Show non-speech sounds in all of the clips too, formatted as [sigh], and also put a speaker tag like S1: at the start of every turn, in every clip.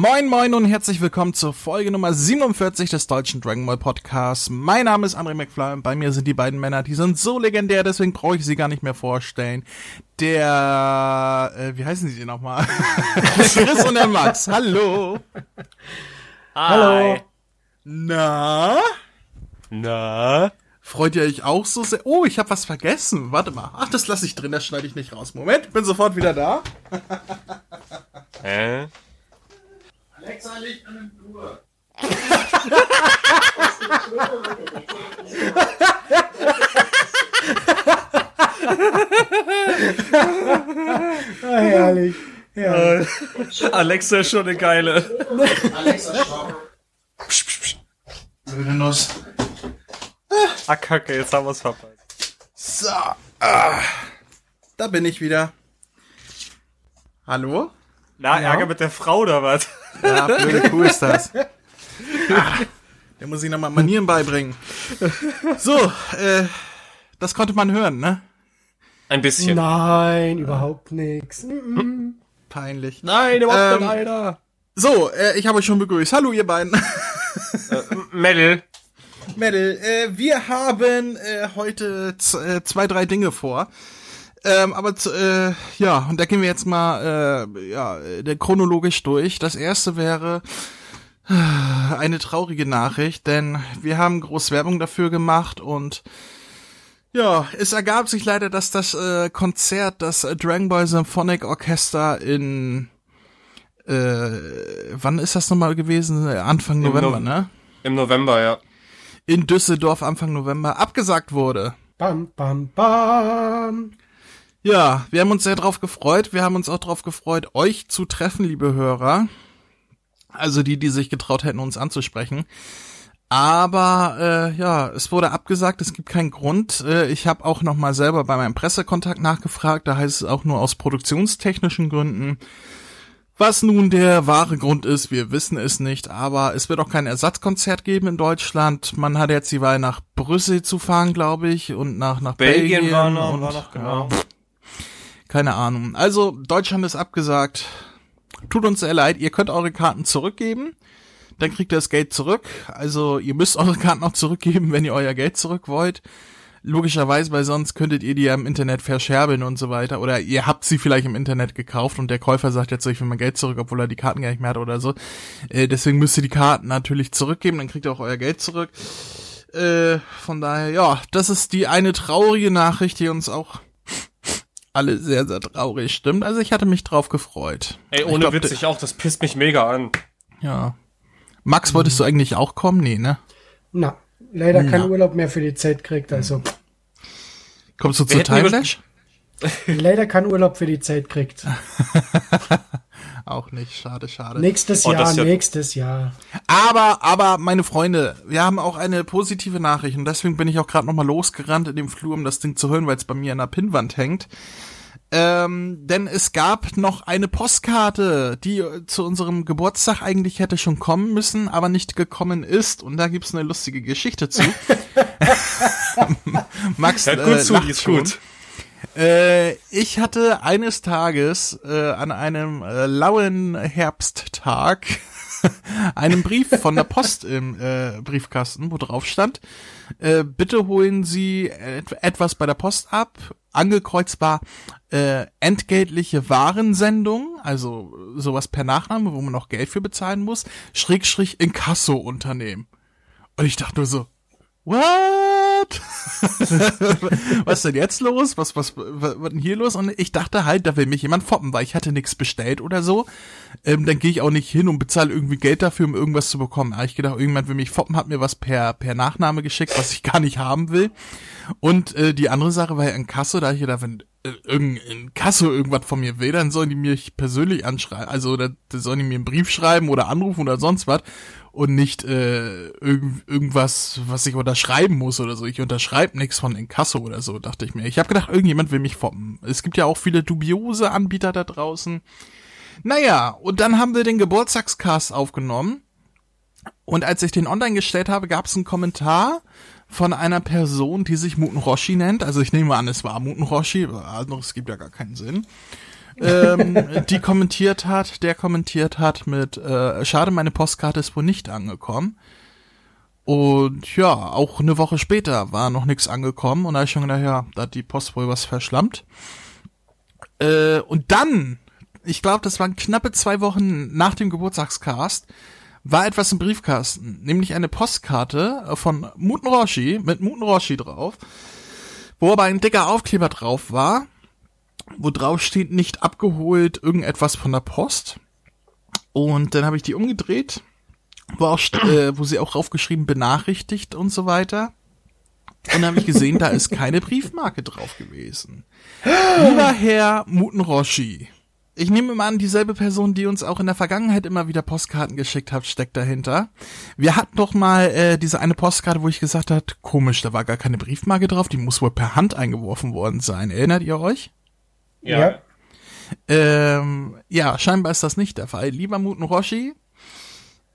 S1: Moin moin und herzlich willkommen zur Folge Nummer 47 des deutschen Dragon Ball Podcasts. Mein Name ist André McFly und bei mir sind die beiden Männer, die sind so legendär, deswegen brauche ich sie gar nicht mehr vorstellen. Der, äh, wie heißen sie denn nochmal? [laughs] Chris und der Max, hallo.
S2: Hallo.
S1: Na?
S2: Na?
S1: Freut ihr euch auch so sehr? Oh, ich habe was vergessen. Warte mal. Ach, das lasse ich drin, das schneide ich nicht raus. Moment, bin sofort wieder da.
S2: Hä?
S1: Alexa, Licht an den Flur.
S3: Ah, herrlich. Ja.
S2: Alexa ist schon eine geile.
S1: Alexa, stopp. Psch, psch, psch. Blöde Nuss.
S2: Ah, kacke, jetzt haben wir's verpasst.
S1: So, ah, da bin ich wieder. Hallo?
S2: Na, Ärger mit der Frau oder was?
S1: Ja, blöde Kuh ist das. Ah, der muss ich nochmal Manieren beibringen. So, äh, das konnte man hören, ne?
S2: Ein bisschen.
S3: Nein, überhaupt. Mhm.
S1: Peinlich.
S2: Nein,
S1: Ähm,
S2: Alter.
S1: So, äh, ich habe euch schon begrüßt. Hallo, ihr beiden.
S2: Mädel.
S1: Mädel, äh, wir haben äh, heute z- äh, zwei, drei Dinge vor. Ähm, aber z- äh, ja, und da gehen wir jetzt mal äh, ja, äh, chronologisch durch. Das erste wäre äh, eine traurige Nachricht, denn wir haben groß Werbung dafür gemacht und ja, es ergab sich leider, dass das äh, Konzert, das Dragon Ball Symphonic Orchester in äh, wann ist das nochmal gewesen? Anfang
S2: Im
S1: November,
S2: Nov-
S1: ne?
S2: Im November, ja.
S1: in Düsseldorf Anfang November abgesagt wurde.
S3: Bam, bam, bam.
S1: Ja, wir haben uns sehr drauf gefreut. Wir haben uns auch drauf gefreut, euch zu treffen, liebe Hörer. Also die, die sich getraut hätten, uns anzusprechen. Aber äh, ja, es wurde abgesagt, es gibt keinen Grund. Äh, ich habe auch noch mal selber bei meinem Pressekontakt nachgefragt, da heißt es auch nur aus produktionstechnischen Gründen. Was nun der wahre Grund ist, wir wissen es nicht, aber es wird auch kein Ersatzkonzert geben in Deutschland. Man hat jetzt die Wahl nach Brüssel zu fahren, glaube ich, und nach nach Belgien,
S2: Belgien war noch,
S1: und
S2: war noch, genau.
S1: Keine Ahnung. Also Deutschland ist abgesagt. Tut uns sehr leid. Ihr könnt eure Karten zurückgeben. Dann kriegt ihr das Geld zurück. Also ihr müsst eure Karten auch zurückgeben, wenn ihr euer Geld zurück wollt. Logischerweise, weil sonst könntet ihr die ja im Internet verscherbeln und so weiter. Oder ihr habt sie vielleicht im Internet gekauft und der Käufer sagt jetzt ich will mein Geld zurück, obwohl er die Karten gar nicht mehr hat oder so. Äh, deswegen müsst ihr die Karten natürlich zurückgeben, dann kriegt ihr auch euer Geld zurück. Äh, von daher, ja, das ist die eine traurige Nachricht, die uns auch alle sehr, sehr traurig stimmt. Also ich hatte mich drauf gefreut.
S2: Ey,
S1: Ich
S2: ohne
S1: glaub,
S2: Witz, ich auch, das pisst mich mega an.
S1: Ja. Max, wolltest du eigentlich auch kommen? Nee, ne?
S3: Na, leider kein Urlaub mehr für die Zeit kriegt, also.
S1: Kommst du zu
S2: Wir über-
S1: Timelash? [laughs] [laughs]
S3: leider kein Urlaub für die Zeit kriegt. [laughs]
S1: Auch nicht, schade, schade.
S3: Nächstes
S2: Oh,
S3: Jahr,
S2: ja-
S3: nächstes Jahr.
S1: Aber, aber, meine Freunde, wir haben auch eine positive Nachricht und deswegen bin ich auch gerade nochmal losgerannt in dem Flur, um das Ding zu hören, weil es bei mir an der Pinnwand hängt. Ähm, denn es gab noch eine Postkarte, die äh, zu unserem Geburtstag eigentlich hätte schon kommen müssen, aber nicht gekommen ist. Und da gibt's eine lustige Geschichte zu. [laughs] [laughs] Max, äh,
S2: gut zu,
S1: lacht
S2: die ist
S1: schon.
S2: gut.
S1: Äh, ich hatte eines Tages äh, an einem äh, lauen Herbsttag [laughs] einen Brief von der Post im äh, Briefkasten, wo drauf stand, äh, bitte holen Sie et etwas bei der Post ab. Angekreuzt war äh, entgeltliche Warensendung, also sowas per Nachname, wo man noch Geld für bezahlen muss, Schrägstrich Inkasso-Unternehmen. Und ich dachte nur so, what? [laughs] was ist denn jetzt los? Was, was, was, was denn hier los? Und ich dachte halt, da will mich jemand foppen, weil ich hatte nichts bestellt oder so. Ähm, dann gehe ich auch nicht hin und bezahle irgendwie Geld dafür, um irgendwas zu bekommen. Aber ich gedacht, irgendjemand will mich foppen, hat mir was per, per Nachname geschickt, was ich [laughs] gar nicht haben will. Und äh, die andere Sache war ja in Kasso, da hab ich gedacht, wenn äh, irgendein Kasso irgendwas von mir will, dann sollen die mich persönlich anschreiben. Also da, da sollen die mir einen Brief schreiben oder anrufen oder sonst was und nicht äh, irgend, irgendwas, was ich unterschreiben muss oder so. Ich unterschreibe nichts von Inkasso oder so, dachte ich mir. Ich habe gedacht, irgendjemand will mich foppen. Es gibt ja auch viele dubiose Anbieter da draußen. Naja, und dann haben wir den Geburtstagscast aufgenommen. Und als ich den online gestellt habe, gab es einen Kommentar von einer Person, die sich Muten Roshi nennt. Also ich nehme an, es war Muten Roshi, anderes gibt ja gar keinen Sinn. Ähm, die kommentiert hat, der kommentiert hat mit, äh, schade, meine Postkarte ist wohl nicht angekommen. Und ja, auch eine Woche später war noch nichts angekommen und da ich schon gedacht, ja, da hat die Post wohl was verschlammt. Äh, und dann, ich glaube, das waren knappe zwei Wochen nach dem Geburtstagscast, war etwas im Briefkasten, nämlich eine Postkarte von Muten Roshi mit Muten Roshi drauf, wo aber ein dicker Aufkleber drauf war, wo drauf steht, nicht abgeholt, irgendetwas von der Post. Und dann habe ich die umgedreht, wo, auch, äh, wo sie auch draufgeschrieben, benachrichtigt und so weiter. Und dann habe ich gesehen, da ist keine Briefmarke drauf gewesen. Lieber Herr Mutenroshi, ich nehme mal an, dieselbe Person, die uns auch in der Vergangenheit immer wieder Postkarten geschickt hat, steckt dahinter. Wir hatten doch mal äh, diese eine Postkarte, wo ich gesagt hat, komisch, da war gar keine Briefmarke drauf, die muss wohl per Hand eingeworfen worden sein. Erinnert ihr euch?
S3: Ja.
S1: Ähm, ja, scheinbar ist das nicht der Fall. Lieber Muten Roshi,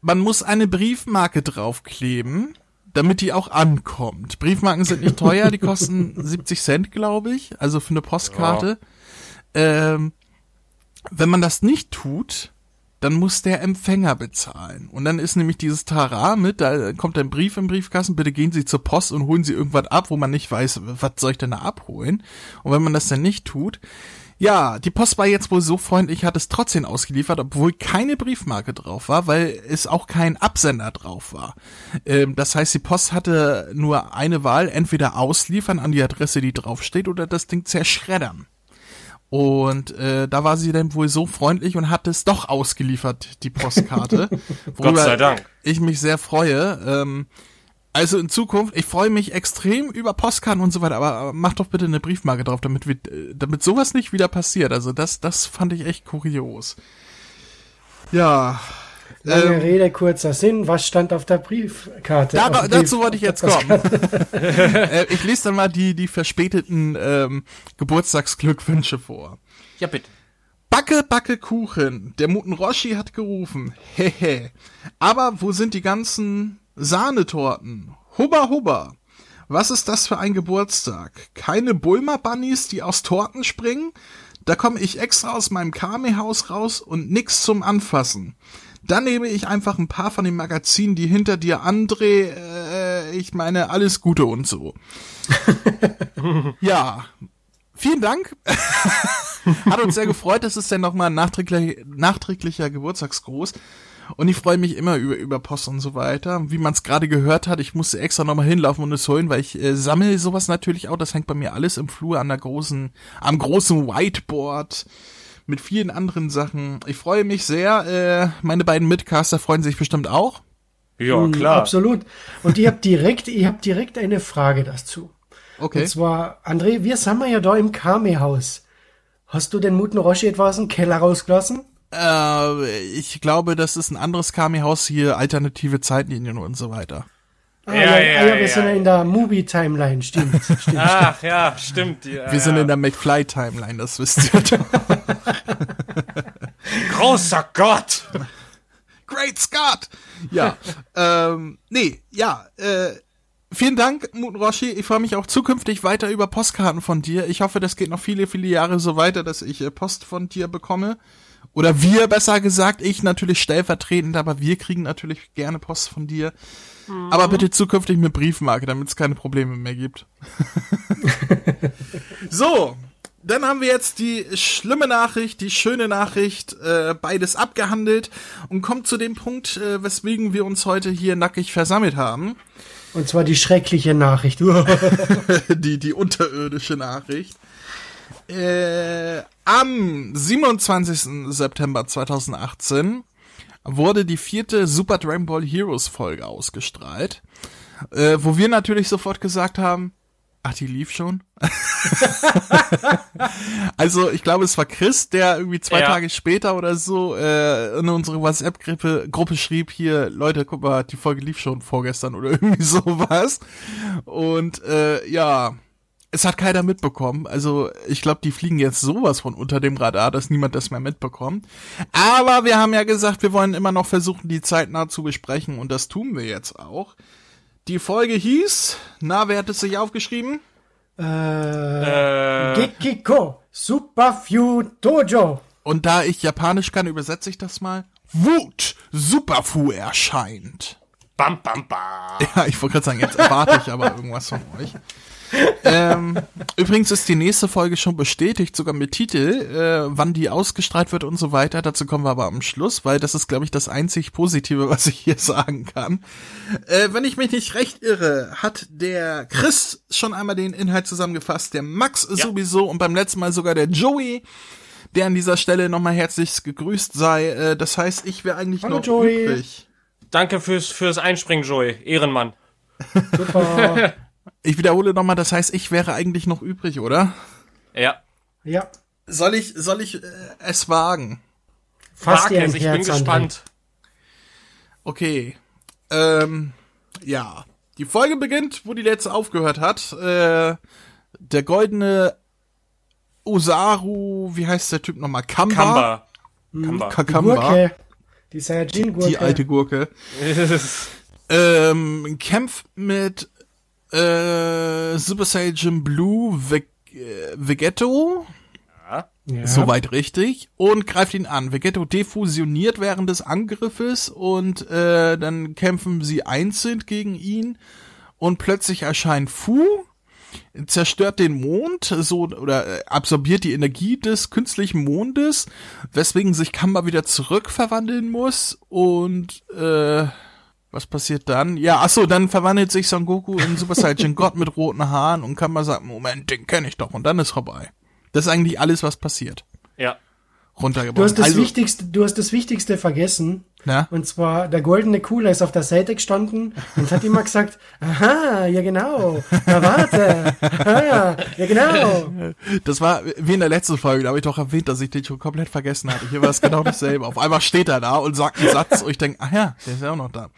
S1: man muss eine Briefmarke draufkleben, damit die auch ankommt. Briefmarken sind nicht teuer, die kosten [laughs] 70 Cent, glaube ich, also für eine Postkarte. Ähm, wenn man das nicht tut, dann muss der Empfänger bezahlen. Und dann ist nämlich dieses Tara mit, da kommt ein Brief im Briefkasten, bitte gehen Sie zur Post und holen Sie irgendwas ab, wo man nicht weiß, was soll ich denn da abholen? Und wenn man das dann nicht tut, ja, die Post war jetzt wohl so freundlich, hat es trotzdem ausgeliefert, obwohl keine Briefmarke drauf war, weil es auch kein Absender drauf war. Ähm, das heißt, die Post hatte nur eine Wahl, entweder ausliefern an die Adresse, die draufsteht, oder das Ding zerschreddern. Und äh, da war sie dann wohl so freundlich und hat es doch ausgeliefert, die Postkarte. [laughs]
S2: Gott sei Dank.
S1: Ich mich sehr freue. Ähm, also in Zukunft, ich freue mich extrem über Postkarten und so weiter, aber, mach doch bitte eine Briefmarke drauf, damit wir, äh, damit sowas nicht wieder passiert. Also das, das fand ich echt kurios. Ja.
S3: Lange
S1: ähm,
S3: Rede, kurzer Sinn. Was stand auf der Briefkarte?
S1: Da,
S3: Auf
S1: dazu
S3: Brief-
S1: wollte ich jetzt kommen. [laughs] äh, ich lese dann mal die, die verspäteten ähm, Geburtstagsglückwünsche vor.
S2: Ja, bitte.
S1: Backe, backe Kuchen. Der Muten Roshi hat gerufen. Hehe. Aber wo sind die ganzen Sahnetorten? Hubba, hubba. Was ist das für ein Geburtstag? Keine Bulmer Bunnies, die aus Torten springen? Da komme ich extra aus meinem Kame-Haus raus und nix zum Anfassen. Dann nehme ich einfach ein paar von den Magazinen, die hinter dir André, äh, ich meine, alles Gute und so. [laughs] ja. Vielen Dank. [laughs] Hat uns sehr gefreut. Das ist dann nochmal ein nachträglicher, nachträglicher Geburtstagsgruß. Und ich freue mich immer über, über Post und so weiter. Wie man es gerade gehört hat, ich musste extra nochmal hinlaufen und es holen, weil ich äh, sammle sowas natürlich auch. Das hängt bei mir alles im Flur an der großen, am großen Whiteboard mit vielen anderen Sachen. Ich freue mich sehr. Äh, meine beiden Mitcaster freuen sich bestimmt auch.
S2: Ja,
S3: Mhm,
S2: klar.
S3: Absolut. Und ich habe direkt, ich habe direkt eine Frage dazu.
S1: Okay.
S3: Und zwar, André, wir sind ja da im Kame-Haus. Hast du den Muten Roshi etwa aus dem Keller rausgelassen?
S1: Äh, ich glaube, das ist ein anderes Kami-Haus hier, alternative Zeitlinien und so weiter.
S3: Ah,
S2: Ja,
S3: ja,
S2: ja,
S3: ah, ja, wir
S2: ja,
S3: sind in der Movie-Timeline, [laughs] stimmt. stimmt.
S2: Ach ja, stimmt. Ja,
S1: Wir sind in der McFly-Timeline, das wisst ihr doch. [laughs]
S2: Großer Gott!
S1: Great Scott! Ja, [laughs] ähm, nee, ja, äh, vielen Dank, Muten Roshi. Ich freue mich auch zukünftig weiter über Postkarten von dir. Ich hoffe, das geht noch viele, viele Jahre so weiter, dass ich äh, Post von dir bekomme. Oder wir, besser gesagt, ich natürlich stellvertretend, aber wir kriegen natürlich gerne Post von dir. Aber bitte zukünftig mit Briefmarke, damit es keine Probleme mehr gibt. [laughs] so, dann haben wir jetzt die schlimme Nachricht, die schöne Nachricht, äh, beides abgehandelt und kommt zu dem Punkt, äh, weswegen wir uns heute hier nackig versammelt haben.
S3: Und zwar die schreckliche Nachricht. [laughs] [laughs]
S1: die, die unterirdische Nachricht. Äh, am 27. September 2018 wurde die vierte Super Dragon Ball Heroes Folge ausgestrahlt, äh, wo wir natürlich sofort gesagt haben, ach, die lief schon. [laughs] also ich glaube, es war Chris, der irgendwie zwei
S2: Ja.
S1: Tage später oder so äh, in unsere WhatsApp-Gruppe Gruppe schrieb hier, Leute, guck mal, die Folge lief schon vorgestern oder [laughs] irgendwie sowas. Und äh, ja, es hat keiner mitbekommen. Also ich glaube, die fliegen jetzt sowas von unter dem Radar, dass niemand das mehr mitbekommt. Aber wir haben ja gesagt, wir wollen immer noch versuchen, die zeitnah zu besprechen und das tun wir jetzt auch. Die Folge hieß, na, wer hat es sich aufgeschrieben?
S3: äh,
S2: Äh,
S3: Gekiko. Super Few Dojo.
S1: Und da ich Japanisch kann, übersetze ich das mal. Wut Superfu erscheint.
S2: Bam, bam, bam.
S1: Ja, ich wollte gerade sagen, jetzt erwarte ich aber irgendwas von euch. [laughs] ähm, übrigens ist die nächste Folge schon bestätigt, sogar mit Titel, äh, wann die ausgestrahlt wird und so weiter. Dazu kommen wir aber am Schluss, weil das ist, glaube ich, das einzig Positive, [laughs] was ich hier sagen kann. Äh, wenn ich mich nicht recht irre, hat der Chris schon einmal den Inhalt zusammengefasst, der Max
S2: Ja.
S1: sowieso und beim letzten Mal sogar der Joey, der an dieser Stelle nochmal herzlichst gegrüßt sei. Äh, das heißt, ich wäre eigentlich
S3: Hallo,
S1: noch
S3: Joey.
S1: übrig.
S2: Danke fürs, fürs Einspringen, Joey. Ehrenmann.
S3: Super. [laughs]
S1: Ich wiederhole nochmal, das heißt, ich wäre eigentlich noch übrig, oder?
S2: Ja.
S3: ja.
S1: Soll ich, soll ich äh, es wagen?
S3: Fass
S2: Wag es, ich bin
S3: Herz, André.
S2: gespannt.
S1: Okay. Ähm, ja. Die Folge beginnt, wo die letzte aufgehört hat. Äh, der goldene Osaru, wie heißt der Typ nochmal? Kamba?
S2: Kamba. Kamba.
S1: Kakamba.
S3: Gurke. Die Saiyajin-Gurke.
S1: Die alte Gurke. [laughs] Ähm, kämpft mit äh, Super Saiyan Blue Ve äh, Vegetto.
S3: Ja.
S1: Soweit richtig. Und greift ihn an. Vegetto defusioniert während des Angriffes und äh, dann kämpfen sie einzeln gegen ihn. Und plötzlich erscheint Fu, zerstört den Mond, so oder äh, absorbiert die Energie des künstlichen Mondes, weswegen sich Kamba wieder zurückverwandeln muss. Und äh, was passiert dann? Ja, ach so, dann verwandelt sich Son Goku in Super Saiyan [laughs] Gott mit roten Haaren und Kamba sagt, Moment, den kenne ich doch. Und dann ist vorbei. Das ist eigentlich alles, was passiert.
S2: Ja.
S1: Runtergebrochen.
S3: Du hast das
S1: also,
S3: Wichtigste, du hast das Wichtigste vergessen.
S1: Na?
S3: Und zwar, der goldene Cooler ist auf der Seite gestanden und hat immer gesagt, aha, ja genau, na warte, aha, ja genau.
S1: Das war wie in der letzten Folge, da habe ich doch erwähnt, dass ich den schon komplett vergessen hatte. Hier war es genau dasselbe. Auf einmal steht er da und sagt einen Satz und ich denke, ach ja, der ist ja auch noch da.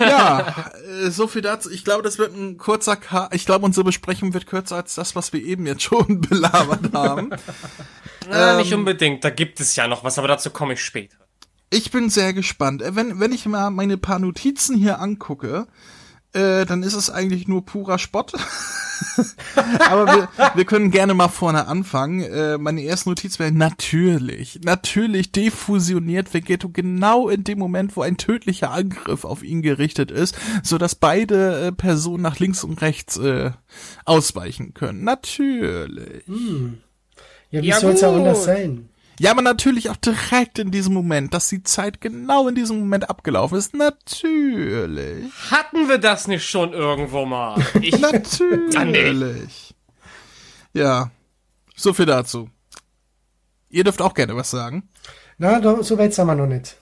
S1: Ja, äh, so viel dazu. Ich glaube, das wird ein kurzer Ka Ich glaube, unsere Besprechung wird kürzer als das, was wir eben jetzt schon [laughs] belabert haben.
S2: Na,
S1: Ähm.
S2: nicht unbedingt. Da gibt es ja noch was, aber dazu komme ich später.
S1: Ich bin sehr gespannt. Äh, Wenn, wenn ich mal meine paar Notizen hier angucke, äh, dann ist es eigentlich nur purer Spott. [laughs] Aber wir, wir können gerne mal vorne anfangen. Äh, meine erste Notiz wäre natürlich, natürlich defusioniert Vegetto genau in dem Moment, wo ein tödlicher Angriff auf ihn gerichtet ist, so dass beide äh, Personen nach links und rechts äh, ausweichen können. Natürlich.
S3: Ja, wie
S2: Ja,
S3: soll's auch
S2: gut.
S3: anders sein?
S1: Ja, aber natürlich auch direkt in diesem Moment, dass die Zeit genau in diesem Moment abgelaufen ist. Natürlich.
S2: Hatten wir das nicht schon irgendwo mal? Ich, [laughs]
S1: Natürlich. Ja. So viel dazu. Ihr dürft auch gerne was sagen.
S3: Na, so weit sind wir noch nicht.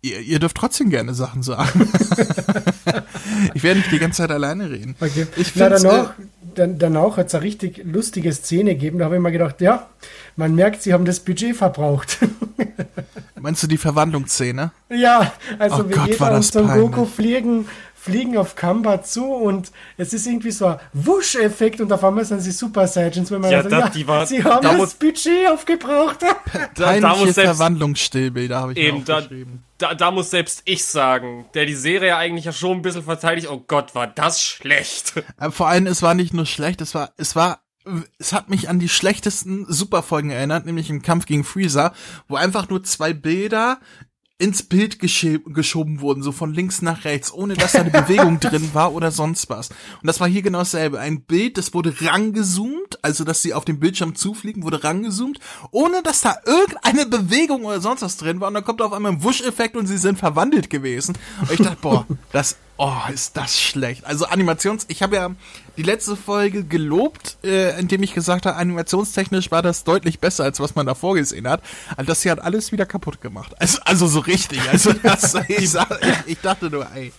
S1: Ihr, ihr dürft trotzdem gerne Sachen sagen. [laughs] ich werde nicht die ganze Zeit alleine reden.
S3: Okay.
S1: Ich
S3: Na, danach, dann, danach hat's eine richtig lustige Szene gegeben. Da habe ich mir gedacht, ja, man merkt, sie haben das Budget verbraucht. [laughs]
S1: Meinst du die Verwandlungsszene?
S3: ja, also
S1: Oh Gott, war
S3: Vegeta und Son Goku fliegen, fliegen auf Kamba zu und es ist irgendwie so ein Wusch-Effekt und auf einmal sind sie Super Saiyajins, wenn man
S2: Ja,
S3: sagt,
S2: da-
S3: ja,
S2: die war-
S3: sie haben
S2: da
S3: das
S2: muss-
S3: Budget aufgebraucht. [laughs]
S2: da, muss selbst,
S1: Verwandlungsstillbilder habe ich
S2: eben,
S1: mir
S2: da,
S1: aufgeschrieben.
S2: da, da muss selbst ich sagen, der die Serie eigentlich ja schon ein bisschen verteidigt, oh Gott, war das schlecht.
S1: Aber vor allem, es war nicht nur schlecht, es war, es war, es hat mich an die schlechtesten Superfolgen erinnert, nämlich im Kampf gegen Freezer, wo einfach nur zwei Bilder ins Bild geschoben wurden, so von links nach rechts, ohne dass da eine Bewegung [laughs] drin war oder sonst was. Und das war hier genau dasselbe. Ein Bild, das wurde rangezoomt, also dass sie auf dem Bildschirm zufliegen, wurde rangezoomt, ohne dass da irgendeine Bewegung oder sonst was drin war. Und dann kommt auf einmal ein Wusch-Effekt und sie sind verwandelt gewesen. Und ich dachte, boah, [laughs] das, oh, ist das schlecht. Also Animations, ich habe ja die letzte Folge gelobt, äh, indem ich gesagt habe, animationstechnisch war das deutlich besser, als was man davor gesehen hat. Also das hier hat alles wieder kaputt gemacht. Also, also so richtig. Also [laughs] das, ich, sag, ich, ich dachte nur, ey,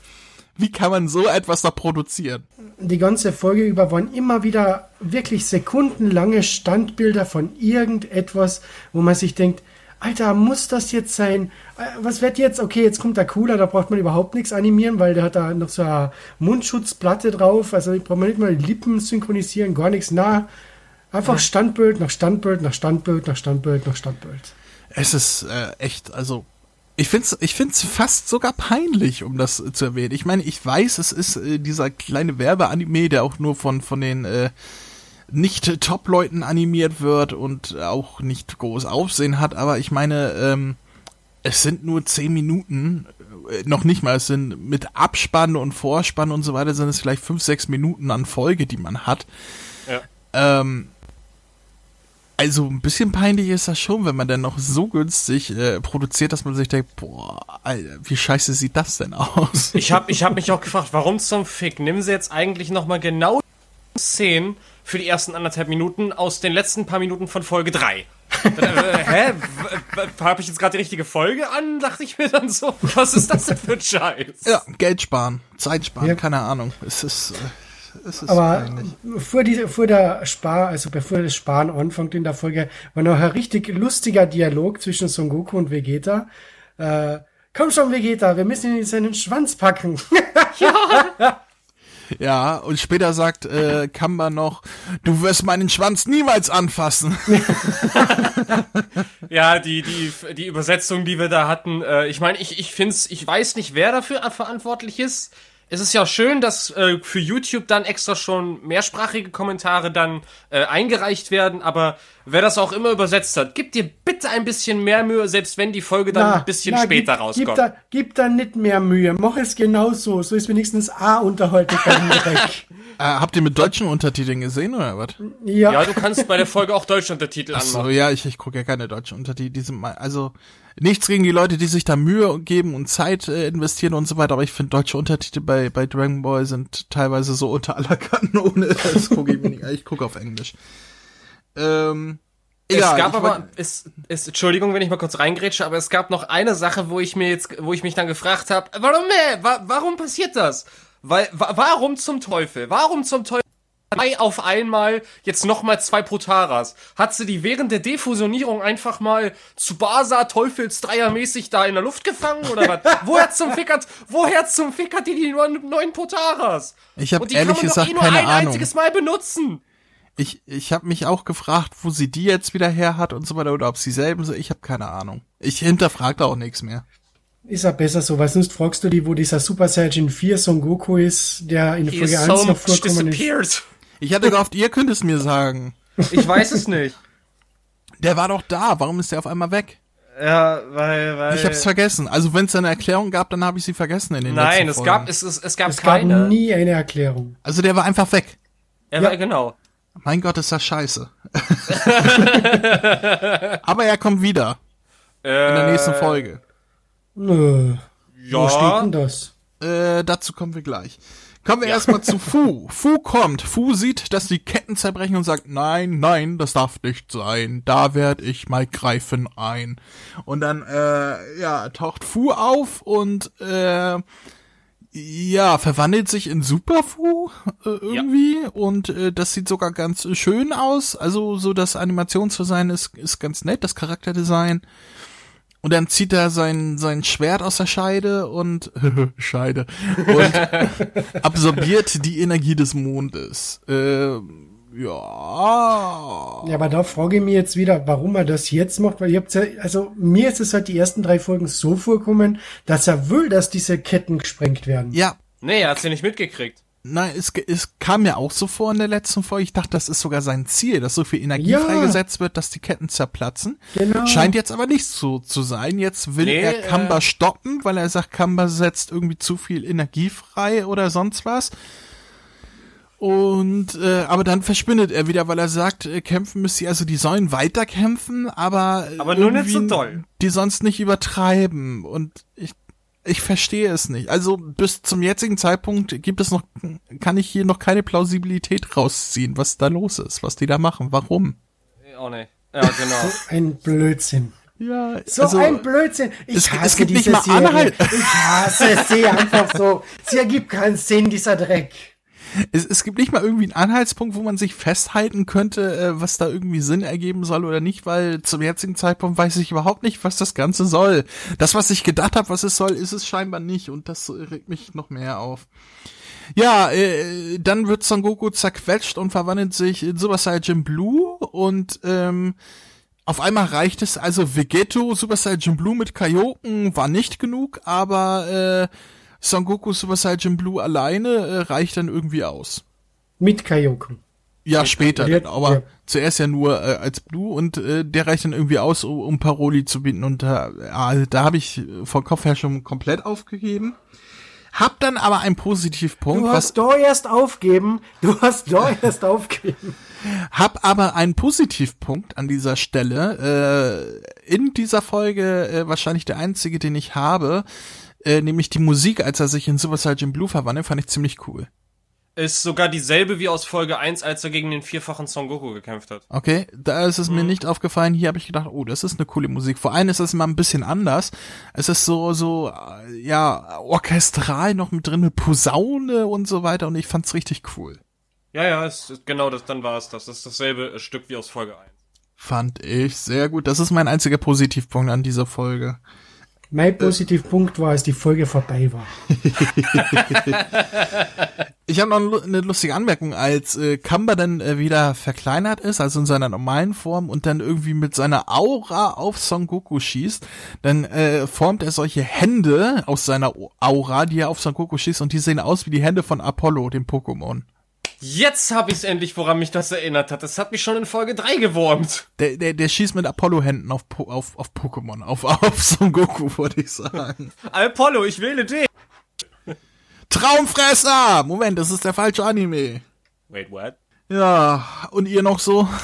S1: wie kann man so etwas da produzieren?
S3: Die ganze Folge über waren immer wieder wirklich sekundenlange Standbilder von irgendetwas, wo man sich denkt, Alter, muss das jetzt sein? Äh, Was wird jetzt? Okay, jetzt kommt der Cooler, da braucht man überhaupt nichts animieren, weil der hat da noch so eine Mundschutzplatte drauf. Also ich brauche nicht mal Lippen synchronisieren, gar nichts. Na, einfach Standbild nach Standbild nach Standbild nach Standbild nach Standbild.
S1: Es ist äh, echt, also ich find's, ich find's fast sogar peinlich, um das äh, zu erwähnen. Ich meine, ich weiß, es ist äh, dieser kleine Werbeanime, der auch nur von von den äh, nicht Top-Leuten animiert wird und auch nicht groß Aufsehen hat, aber ich meine, ähm, es sind nur zehn Minuten, äh, noch nicht mal, es sind mit Abspann und Vorspann und so weiter sind es vielleicht fünf, sechs Minuten an Folge, die man hat.
S2: Ja.
S1: Ähm, also ein bisschen peinlich ist das schon, wenn man dann noch so günstig äh, produziert, dass man sich denkt, boah, Alter, wie scheiße sieht das denn aus?
S2: Ich habe ich hab mich auch gefragt, warum zum Fick nehmen sie jetzt eigentlich nochmal genau die Szenen für die ersten anderthalb Minuten aus den letzten paar Minuten von Folge 3? Dann, äh, hä? Habe ich jetzt gerade die richtige Folge an? Dachte ich mir dann so, was ist das denn für ein Scheiß?
S1: Ja, Geld sparen, Zeit sparen,
S3: Ja.
S1: keine Ahnung. Es ist, äh, es ist
S3: Aber vor, die, vor der Spar, also bevor das Sparen anfängt in der Folge, war noch ein richtig lustiger Dialog zwischen Son Goku und Vegeta. Äh, komm schon, Vegeta, wir müssen ihn in seinen Schwanz packen. [laughs] [laughs]
S1: Ja, und später sagt äh, Kamba noch, du wirst meinen Schwanz niemals anfassen. [laughs]
S2: Ja, die, die, die Übersetzung, die wir da hatten, äh, ich meine, ich, ich find's, ich weiß nicht, wer dafür verantwortlich ist. Es ist ja schön, dass äh, für YouTube dann extra schon mehrsprachige Kommentare dann äh, eingereicht werden, aber wer das auch immer übersetzt hat, gib dir bitte ein bisschen mehr Mühe, selbst wenn die Folge dann ein bisschen später
S3: gib,
S2: rauskommt.
S3: Gib da, gib da nicht mehr Mühe. Mach es genauso. So ist wenigstens A-Unterhaltung weg. [laughs]
S1: äh, habt ihr mit deutschen Untertiteln gesehen oder was?
S3: Ja.
S2: ja, du kannst bei der Folge auch Deutschuntertitel
S1: Ach so,
S2: anmachen.
S1: ja, ich, ich gucke ja keine deutschen Untertitel. Die sind mal, also nichts gegen die Leute, die sich da Mühe geben und Zeit äh, investieren und so weiter, aber ich finde deutsche Untertitel bei, bei Dragon Ball sind teilweise so unter aller Kanone. [laughs] Das gucke ich mir nicht. Ich gucke auf Englisch. Ähm, egal,
S2: es gab aber, es, es, Entschuldigung, wenn ich mal kurz reingrätsche, aber es gab noch eine Sache, wo ich mir jetzt, wo ich mich dann gefragt habe, warum, äh, wa, warum passiert das? Weil, wa, warum zum Teufel? Warum zum Teufel? Auf einmal, jetzt nochmal zwei Protaras. Hat sie die während der Defusionierung einfach mal Tsubasa Teufelsdreier-mäßig da in der Luft gefangen oder was? [laughs] woher zum Fick hat, woher zum Fick hat die die neuen Protaras?
S1: Ich hab
S2: Und die
S1: ehrlich
S2: kann man
S1: gesagt
S2: doch eh nur
S1: keine
S2: ein
S1: Ahnung.
S2: einziges Mal benutzen.
S1: Ich, ich habe mich auch gefragt, wo sie die jetzt wieder her hat und so weiter oder ob sie selben so. Ich habe keine Ahnung. Ich hinterfrag da auch nichts mehr.
S3: Ist ja besser so, weil sonst fragst du die, wo dieser Super Saiyan 4 Son Goku ist, der in
S2: He
S3: Folge
S2: is
S3: 1
S2: so
S3: noch vorkommen ist.
S1: Ich hatte gehofft, ihr könnt es mir sagen.
S2: Ich weiß es nicht.
S1: Der war doch da. Warum ist der auf einmal weg?
S2: Ja, weil, weil.
S1: Ich hab's vergessen. Also wenn es eine Erklärung gab, dann habe ich sie vergessen in den
S2: Nein,
S1: letzten
S2: es
S1: Folgen.
S2: gab, es, es, es gab
S3: Es gab
S2: keine.
S3: nie eine Erklärung.
S1: Also der war einfach weg.
S2: er war, genau.
S1: Mein Gott, ist das scheiße. [laughs] Aber er kommt wieder in der nächsten Folge.
S3: Nö. Wo steht
S2: Ja.
S3: denn das?
S1: Äh, dazu kommen wir gleich. Kommen wir erstmal zu Fu. [laughs] Fu kommt. Fu sieht, dass die Ketten zerbrechen und sagt, nein, nein, das darf nicht sein. Da werd ich mal greifen ein. Und dann, äh, ja, taucht Fu auf und, äh, ja, verwandelt sich in Super Fu äh, irgendwie und äh, das sieht sogar ganz schön aus. Also so das Animationsdesign ist ist ganz nett, das Charakterdesign. Und dann zieht er sein, sein Schwert aus der Scheide und [laughs] Scheide und [laughs] absorbiert die Energie des Mondes. Äh, ja.
S3: Ja, aber da frage ich mich jetzt wieder, warum er das jetzt macht, weil ihr habt ja, also mir ist es halt die ersten drei Folgen so vorkommen, dass er will, dass diese Ketten gesprengt werden.
S1: Ja,
S2: Nee, er hat's ja nicht mitgekriegt.
S1: Nein, es, es kam mir auch so vor in der letzten Folge. Ich dachte, das ist sogar sein Ziel, dass so viel Energie
S3: Ja.
S1: freigesetzt wird, dass die Ketten zerplatzen.
S3: Genau.
S1: Scheint jetzt aber nicht so zu sein. Jetzt will
S2: Nee,
S1: er Kamba
S2: äh,
S1: stoppen, weil er sagt, Kamba setzt irgendwie zu viel Energie frei oder sonst was. Und äh, aber dann verschwindet er wieder, weil er sagt, äh, kämpfen müsst ihr, also die sollen weiter kämpfen, aber äh,
S2: Aber nur nicht so doll.
S1: Die sonst nicht übertreiben und ich ich verstehe es nicht. Also bis zum jetzigen Zeitpunkt gibt es noch kann ich hier noch keine Plausibilität rausziehen, was da los ist, was die da machen, warum?
S2: Oh nee. Ja, genau. [laughs]
S3: Ein Blödsinn.
S1: Ja,
S3: So ein Blödsinn. Ich
S1: es-
S3: hasse
S1: es gibt
S3: diese
S1: nicht mal
S3: Serie.
S1: Anhalt.
S3: Ich hasse sie einfach so. Sie ergibt keinen Sinn, dieser Dreck.
S1: Es, es gibt nicht mal irgendwie einen Anhaltspunkt, wo man sich festhalten könnte, äh, was da irgendwie Sinn ergeben soll oder nicht, weil zum jetzigen Zeitpunkt weiß ich überhaupt nicht, was das Ganze soll. Das, was ich gedacht habe, was es soll, ist es scheinbar nicht und das regt mich noch mehr auf. Ja, äh, dann wird Son Goku zerquetscht und verwandelt sich in Super Saiyan Blue und ähm, auf einmal reicht es, also Vegeto Super Saiyan Blue mit Kaioken war nicht genug, aber äh, Son Goku Super Saiyan Blue alleine äh, reicht dann irgendwie aus.
S3: Mit Kaioken.
S1: Ja, später,
S3: Ja,
S1: dann, aber
S3: ja.
S1: zuerst ja nur äh, als Blue und äh, der reicht dann irgendwie aus, um, um Paroli zu bieten und da, ja, da habe ich vom Kopf her schon komplett aufgegeben. Hab dann aber einen Positivpunkt,
S3: Du hast da erst aufgeben. Du hast da [laughs] erst aufgeben.
S1: Hab aber einen Positivpunkt an dieser Stelle. Äh, in dieser Folge äh, wahrscheinlich der einzige, den ich habe, äh, nämlich die Musik, als er sich in Super Saiyan Blue verwandelt, fand ich ziemlich cool.
S2: Ist sogar dieselbe wie aus Folge 1, als er gegen den vierfachen Son Goku gekämpft hat.
S1: Okay, da ist es mir nicht aufgefallen. Hier habe ich gedacht, oh, das ist eine coole Musik. Vor allem ist es mal ein bisschen anders. Es ist so so äh, ja orchestral noch mit drin mit Posaune und so weiter und ich fand's richtig cool.
S2: Ja, ja, ist, ist, genau, das, dann war es das. Das ist dasselbe äh, Stück wie aus Folge 1.
S1: Fand ich sehr gut. Das ist mein einziger Positivpunkt an dieser Folge.
S3: Mein Positivpunkt war, als die Folge vorbei war. [laughs]
S1: Ich habe noch eine lustige Anmerkung, als äh, Kamba dann äh, wieder verkleinert ist, also in seiner normalen Form und dann irgendwie mit seiner Aura auf Son Goku schießt, dann äh, formt er solche Hände aus seiner Aura, die er auf Son Goku schießt und die sehen aus wie die Hände von Apollo, dem Pokémon.
S2: Jetzt habe ich's endlich, woran mich das erinnert hat. Das hat mich schon in Folge 3 gewurmt.
S1: Der, der, der schießt mit Apollo-Händen auf, Po- auf, auf Pokémon, auf, [laughs] auf Son Goku, würde ich sagen.
S2: Apollo, ich wähle dich.
S1: Traumfresser! Moment, das ist der falsche Anime.
S2: Wait, what?
S1: Ja, und ihr noch so? [laughs]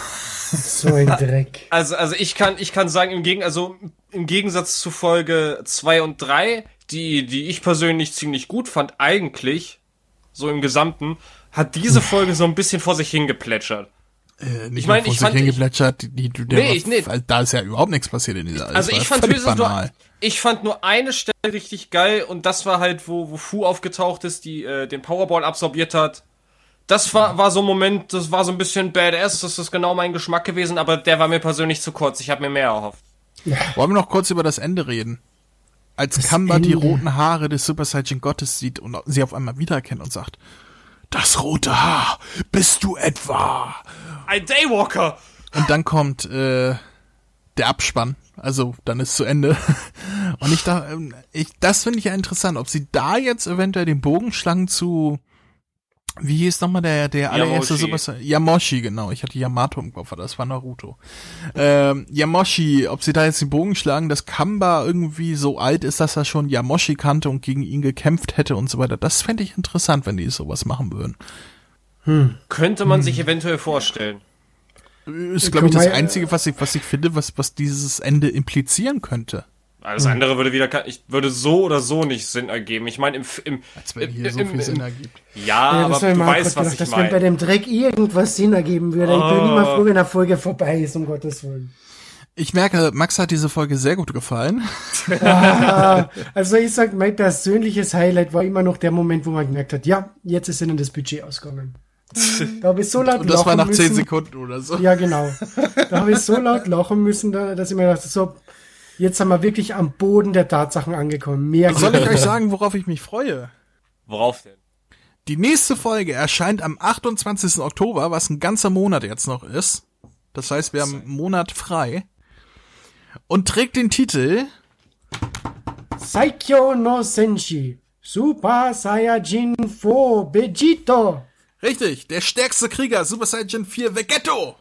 S3: So ein Dreck.
S2: Also, also ich kann, ich kann sagen, im, Gegen, also im Gegensatz zu Folge 2 und 3, die, die ich persönlich ziemlich gut fand, eigentlich, so im Gesamten, hat diese Folge so ein bisschen vor sich hingeplätschert.
S1: Äh, nicht
S2: Ich mein,
S1: nur vor
S2: ich
S1: sich
S2: fand-
S1: hingeplätschert, die, die, der
S2: Nee,
S1: war-
S2: ich- nee.
S1: weil Da ist ja überhaupt nichts passiert in dieser
S2: Also
S1: das
S2: ich fand höchstens nur, ich fand nur eine Stelle richtig geil und das war halt, wo, wo Fu aufgetaucht ist, die äh, den Powerball absorbiert hat. Das war, war so ein Moment, das war so ein bisschen badass, das ist genau mein Geschmack gewesen, aber der war mir persönlich zu kurz. Ich habe mir mehr erhofft.
S1: Wollen wir noch kurz über das Ende reden? Als Kamba die
S3: Ende.
S1: roten Haare des Super Saiyan Gottes sieht und sie auf einmal wiedererkennt und sagt, das rote Haar, bist du etwa?
S2: Ein Daywalker!
S1: Und dann kommt äh, der Abspann. Also dann ist zu Ende. [laughs] Und ich dachte, ähm, ich, das finde ich ja interessant, ob sie da jetzt eventuell den Bogen schlagen zu wie hieß nochmal der, der allererste
S2: Yamoshi.
S1: Super Saiyan? Yamoshi, genau. Ich hatte Yamato im Kopf, aber das war Naruto. Ähm, Yamoshi, ob sie da jetzt den Bogen schlagen, dass Kamba irgendwie so alt ist, dass er schon Yamoshi kannte und gegen ihn gekämpft hätte und so weiter. Das fände ich interessant, wenn die sowas machen würden.
S2: Könnte man sich eventuell vorstellen.
S1: Ist, glaube ich, das Einzige, was ich, was ich finde, was, was dieses Ende implizieren könnte.
S2: Alles andere würde wieder, ich würde so oder so nicht Sinn ergeben. Ich meine, im, im,
S1: Als wenn hier
S2: im,
S1: so
S2: im,
S1: viel Sinn
S2: im,
S1: ergibt.
S2: ja,
S3: Ja,
S2: aber du weißt, was
S3: gedacht,
S2: ich
S3: dass wenn bei
S2: meine.
S3: dem Dreck irgendwas Sinn ergeben würde. Ich bin
S2: Oh.
S3: immer froh, wenn der Folge vorbei ist, um Gottes Willen.
S1: Ich merke, Max hat diese Folge sehr gut gefallen. [laughs]
S3: Ah, also ich sag, mein persönliches Highlight war immer noch der Moment, wo man gemerkt hat, ja, jetzt ist ihnen das Budget ausgegangen. Da habe ich so laut
S1: Und das war
S3: lachen
S1: nach zehn
S3: müssen.
S1: Sekunden oder so.
S3: Ja, genau. Da habe ich so laut lachen müssen, da- dass ich mir dachte, so, jetzt sind wir wirklich am Boden der Tatsachen angekommen. Mehr
S1: Soll ich euch sagen, worauf ich mich freue?
S2: Worauf denn?
S1: Die nächste Folge erscheint am 28. Oktober, was ein ganzer Monat jetzt noch ist. Das heißt, wir haben einen Monat frei. Und trägt den Titel
S3: Saikyo no Senshi. Super Saiyajin 4 Vegito.
S1: Richtig, der stärkste Krieger, Super Saiyan 4 Vegetto.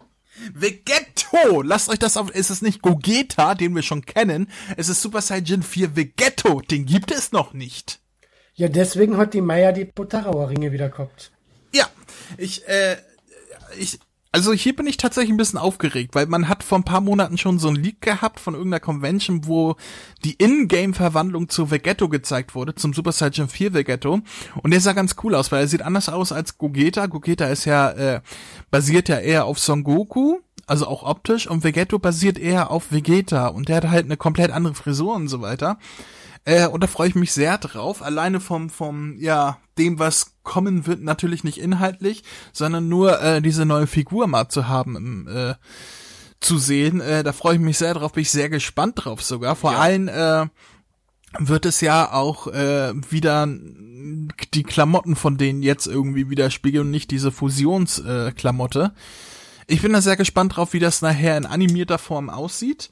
S1: Vegetto! Lasst euch das auf, es ist nicht Gogeta, den wir schon kennen, es ist Super Saiyan 4 Vegetto, den gibt es noch nicht.
S3: Ja, deswegen hat die Maya die Butterauer Ringe wieder gehabt.
S1: Ja, ich, äh, ich, also hier bin ich tatsächlich ein bisschen aufgeregt, weil man hat vor ein paar Monaten schon so ein Leak gehabt von irgendeiner Convention, wo die In-Game-Verwandlung zu Vegetto gezeigt wurde, zum Super Saiyan 4 Vegetto. Und der sah ganz cool aus, weil er sieht anders aus als Gogeta. Gogeta ist ja, äh, basiert ja eher auf Son Goku, also auch optisch, und Vegetto basiert eher auf Vegeta. Und der hat halt eine komplett andere Frisur und so weiter. Äh, und da freue ich mich sehr drauf. Alleine vom, vom, ja, dem, was kommen wird, natürlich nicht inhaltlich, sondern nur äh, diese neue Figur mal zu haben, im, äh, zu sehen. Äh, da freue ich mich sehr drauf, bin ich sehr gespannt drauf sogar. Vor
S2: Ja.
S1: allem äh, wird es ja auch äh, wieder die Klamotten von denen jetzt irgendwie widerspiegeln und nicht diese Fusionsklamotte. Äh, Klamotte. ich bin da sehr gespannt drauf, wie das nachher in animierter Form aussieht.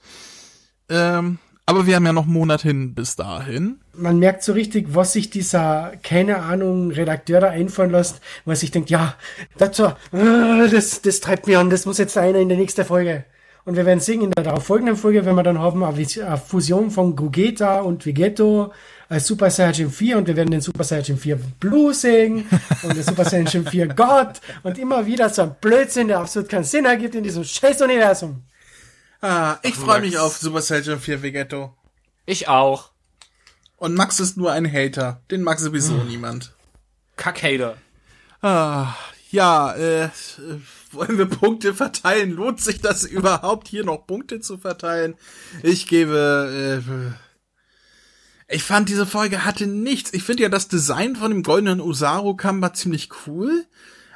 S1: Ähm, Aber wir haben ja noch einen Monat hin bis dahin.
S3: Man merkt so richtig, was sich dieser, keine Ahnung, Redakteur da einfallen lässt, was sich denkt, ja, das, so, äh, das, das treibt mich an, das muss jetzt einer in der nächsten Folge. Und wir werden sehen in der darauf folgenden Folge, wenn wir dann haben, eine Fusion von Gugeta und Vegeto als Super Saiyajin 4 und wir werden den Super Saiyajin 4 Blue singen [laughs] und den Super Saiyajin 4 God und immer wieder so ein Blödsinn, der absolut keinen Sinn ergibt in diesem scheiß Universum.
S1: Ah, ich freue mich auf Super Saiyan 4 Vegetto.
S2: Ich auch.
S1: Und Max ist nur ein Hater. Den mag sowieso hm. niemand.
S2: Kackhater.
S1: Ah, ja, äh, wollen wir Punkte verteilen? Lohnt sich das [laughs] überhaupt, hier noch Punkte zu verteilen? Ich gebe, äh, ich fand diese Folge hatte nichts. Ich finde ja das Design von dem goldenen Usaru Kamba ziemlich cool.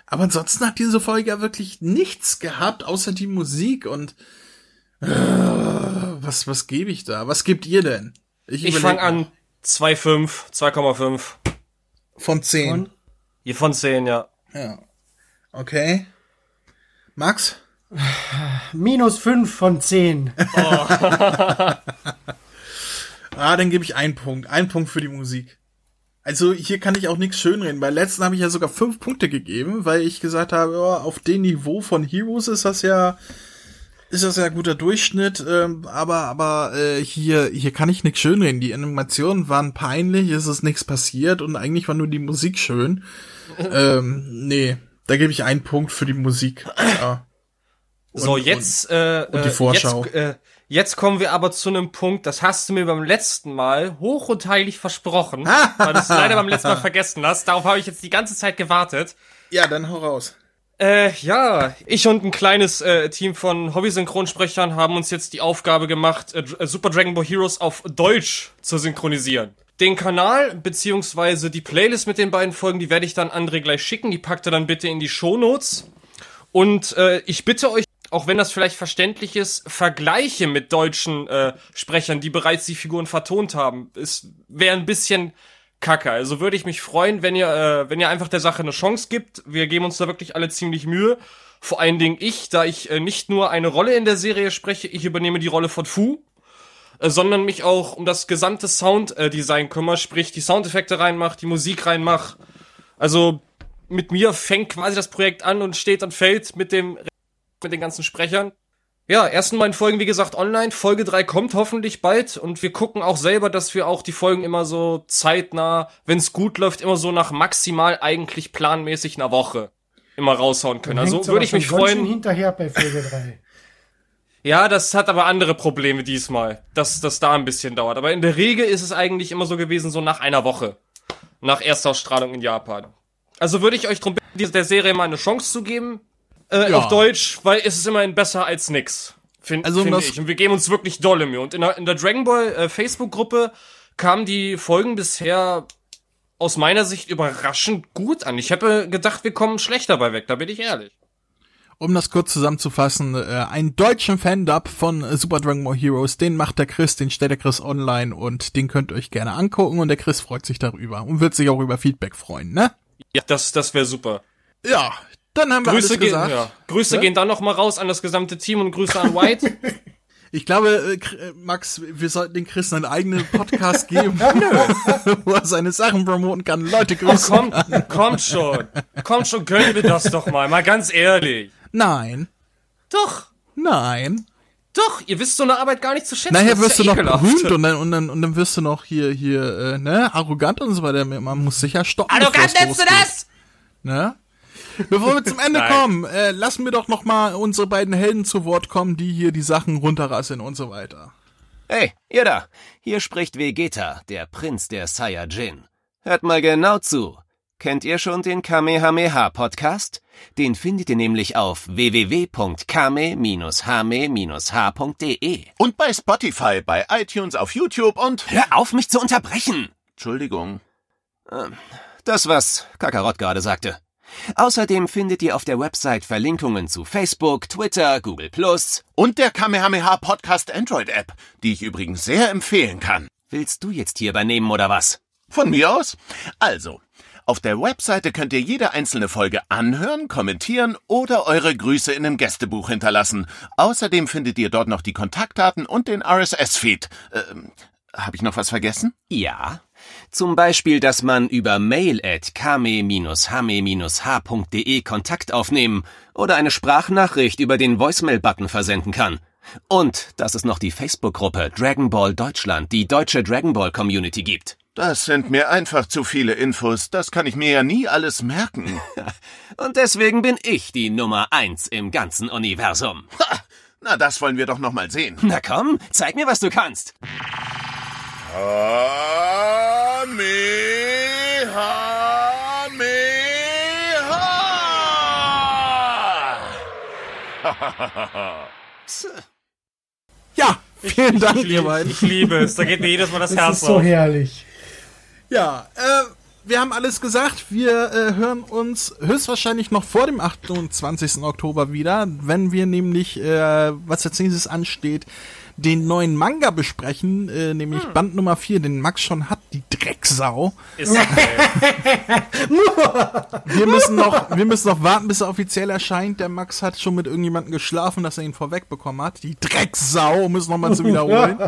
S1: Aber ansonsten hat diese Folge ja wirklich nichts gehabt, außer die Musik und was, was gebe ich da? Was gebt ihr denn?
S2: Ich, ich fange an 2,5, 2,5.
S1: Von 10. Von?
S2: Von? Von 10, ja.
S1: Ja. Okay. Max? [sighs]
S3: Minus 5 von 10. Oh. [laughs]
S1: ah, dann gebe ich einen Punkt. Ein Punkt für die Musik. Also hier kann ich auch nichts schönreden. Bei letzten habe ich ja sogar fünf Punkte gegeben, weil ich gesagt habe, oh, auf dem Niveau von Heroes ist das ja ist das ja ein guter Durchschnitt, ähm, aber aber äh, hier hier kann ich nichts schönreden. Die Animationen waren peinlich, es ist nichts passiert und eigentlich war nur die Musik schön. [laughs] ähm, nee, da gebe ich einen Punkt für die Musik. Ja.
S2: Und, so jetzt und, äh,
S1: und die Vorschau.
S2: Jetzt, äh, jetzt kommen wir aber zu einem Punkt, das hast du mir beim letzten Mal hoch und heilig versprochen, [laughs] weil du es leider beim letzten Mal vergessen hast. Darauf habe ich jetzt die ganze Zeit gewartet.
S1: Ja, dann hau raus.
S2: Äh, ja, ich und ein kleines äh, Team von Hobby-Synchronsprechern haben uns jetzt die Aufgabe gemacht, äh, äh, Super Dragon Ball Heroes auf Deutsch zu synchronisieren. Den Kanal beziehungsweise die Playlist mit den beiden Folgen, die werde ich dann André gleich schicken. Die packt er dann bitte in die Shownotes. Und äh, ich bitte euch, auch wenn das vielleicht verständlich ist, Vergleiche mit deutschen äh, Sprechern, die bereits die Figuren vertont haben. Es wäre ein bisschen kacke. Also würde ich mich freuen, wenn ihr, äh, wenn ihr einfach der Sache eine Chance gibt. Wir geben uns da wirklich alle ziemlich Mühe. Vor allen Dingen ich, da ich äh, nicht nur eine Rolle in der Serie spreche, ich übernehme die Rolle von Fu, äh, sondern mich auch um das gesamte Sounddesign kümmere, sprich die Soundeffekte reinmach, die Musik reinmach. Also mit mir fängt quasi das Projekt an und steht und fällt mit dem mit den ganzen Sprechern. Ja, ersten beiden Folgen, wie gesagt, online. Folge 3 kommt hoffentlich bald und wir gucken auch selber, dass wir auch die Folgen immer so zeitnah, wenn es gut läuft, immer so nach maximal eigentlich planmäßig einer Woche immer raushauen können. Also würde ich mich freuen.
S3: hinterher bei Folge 3. [laughs]
S2: Ja, das hat aber andere Probleme diesmal, dass das da ein bisschen dauert. Aber in der Regel ist es eigentlich immer so gewesen, so nach einer Woche. Nach Erstausstrahlung in Japan. Also würde ich euch drum bitten, der Serie mal eine Chance zu geben äh, ja. auf Deutsch, weil es ist immerhin besser als nix. Find, also finde ich. Und wir geben uns wirklich dolle Mühe. Und in der, in der Dragon Ball äh, Facebook-Gruppe kamen die Folgen bisher aus meiner Sicht überraschend gut an. Ich hätte gedacht, wir kommen schlecht dabei weg, da bin ich ehrlich.
S1: Um das kurz zusammenzufassen, äh, einen deutschen Fan-Dub von äh, Super Dragon Ball Heroes, den macht der Chris, den stellt der Chris online und den könnt ihr euch gerne angucken und der Chris freut sich darüber und wird sich auch über Feedback freuen, ne?
S2: Ja, das, das wäre super.
S1: Ja, dann haben wir Grüße alles gesagt. Gehen, ja.
S2: Grüße ja? gehen dann noch mal raus an das gesamte Team und Grüße an White. [laughs]
S1: Ich glaube, äh, Max, wir sollten den Chris einen eigenen Podcast [laughs] geben, [laughs] wo er seine Sachen promoten kann. Leute, grüßen.
S2: Oh, kommt, kommt schon. Kommt schon, gönnen wir das doch mal. Mal ganz ehrlich.
S1: Nein.
S2: Doch.
S1: Nein.
S2: Doch, ihr wisst so eine Arbeit gar nicht zu schätzen.
S1: Nachher wirst ja du noch berühmt und dann, und, dann, und dann wirst du noch hier, hier, äh, ne, arrogant und so weiter. Man muss sicher stoppen.
S2: Arrogant nennst du das?
S1: Ne? Bevor wir zum Ende kommen, äh, lassen wir doch noch mal unsere beiden Helden zu Wort kommen, die hier die Sachen runterrasseln und so weiter.
S4: Hey, ihr da! Hier spricht Vegeta, der Prinz der Saiyajin. Hört mal genau zu. Kennt ihr schon den Kamehameha-Podcast? Den findet ihr nämlich auf www.kame-hame-h.de.
S5: Und bei Spotify, bei iTunes, auf YouTube und...
S4: Hör auf, mich zu unterbrechen!
S5: Entschuldigung.
S4: Ähm, das, was Kakarott gerade sagte. Außerdem findet ihr auf der Website Verlinkungen zu Facebook, Twitter, Google Plus
S5: und der Kamehameha Podcast Android App, die ich übrigens sehr empfehlen kann.
S4: Willst du jetzt hier übernehmen oder was?
S5: Von mir aus? Also, Auf der Webseite könnt ihr jede einzelne Folge anhören, kommentieren oder eure Grüße in einem Gästebuch hinterlassen. Außerdem findet ihr dort noch die Kontaktdaten und den RSS-Feed. Ähm, Habe ich noch was vergessen?
S4: Ja. Zum Beispiel, dass man über mail at kame-hame-h.de Kontakt aufnehmen oder eine Sprachnachricht über den Voicemail-Button versenden kann. Und dass es noch die Facebook-Gruppe Dragon Ball Deutschland, die deutsche Dragon Ball Community gibt.
S5: Das sind mir einfach zu viele Infos. Das kann ich mir ja nie alles merken. [laughs]
S4: Und deswegen bin ich die Nummer eins im ganzen Universum.
S5: Ha! Na, das wollen wir doch noch mal sehen.
S4: Na komm, zeig mir, was du kannst.
S5: Kamehameha! [laughs]
S1: Ja, vielen Dank,
S2: Ich,
S1: ihr beiden.
S2: ich liebe es. Da geht mir jedes Mal das,
S3: Das
S2: Herz
S3: ist so
S2: auf.
S3: herrlich.
S1: Ja, äh, wir haben alles gesagt. Wir äh, hören uns höchstwahrscheinlich noch vor dem 28. Oktober wieder, wenn wir nämlich, äh, was als nächstes ansteht, den neuen Manga besprechen, äh, nämlich Band Nummer 4, den Max schon hat, die Drecksau.
S2: Ist okay. [laughs]
S1: Wir müssen noch, wir müssen noch warten, bis er offiziell erscheint. Der Max hat schon mit irgendjemandem geschlafen, dass er ihn vorwegbekommen hat. Die Drecksau, um es nochmal zu wiederholen.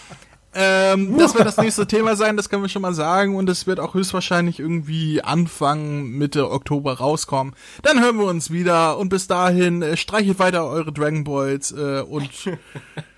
S1: [laughs] ähm, das wird das nächste Thema sein, das können wir schon mal sagen. Und es wird auch höchstwahrscheinlich irgendwie Anfang, Mitte Oktober rauskommen. Dann hören wir uns wieder. Und bis dahin, äh, streichelt weiter eure Dragon Balls äh, und [laughs]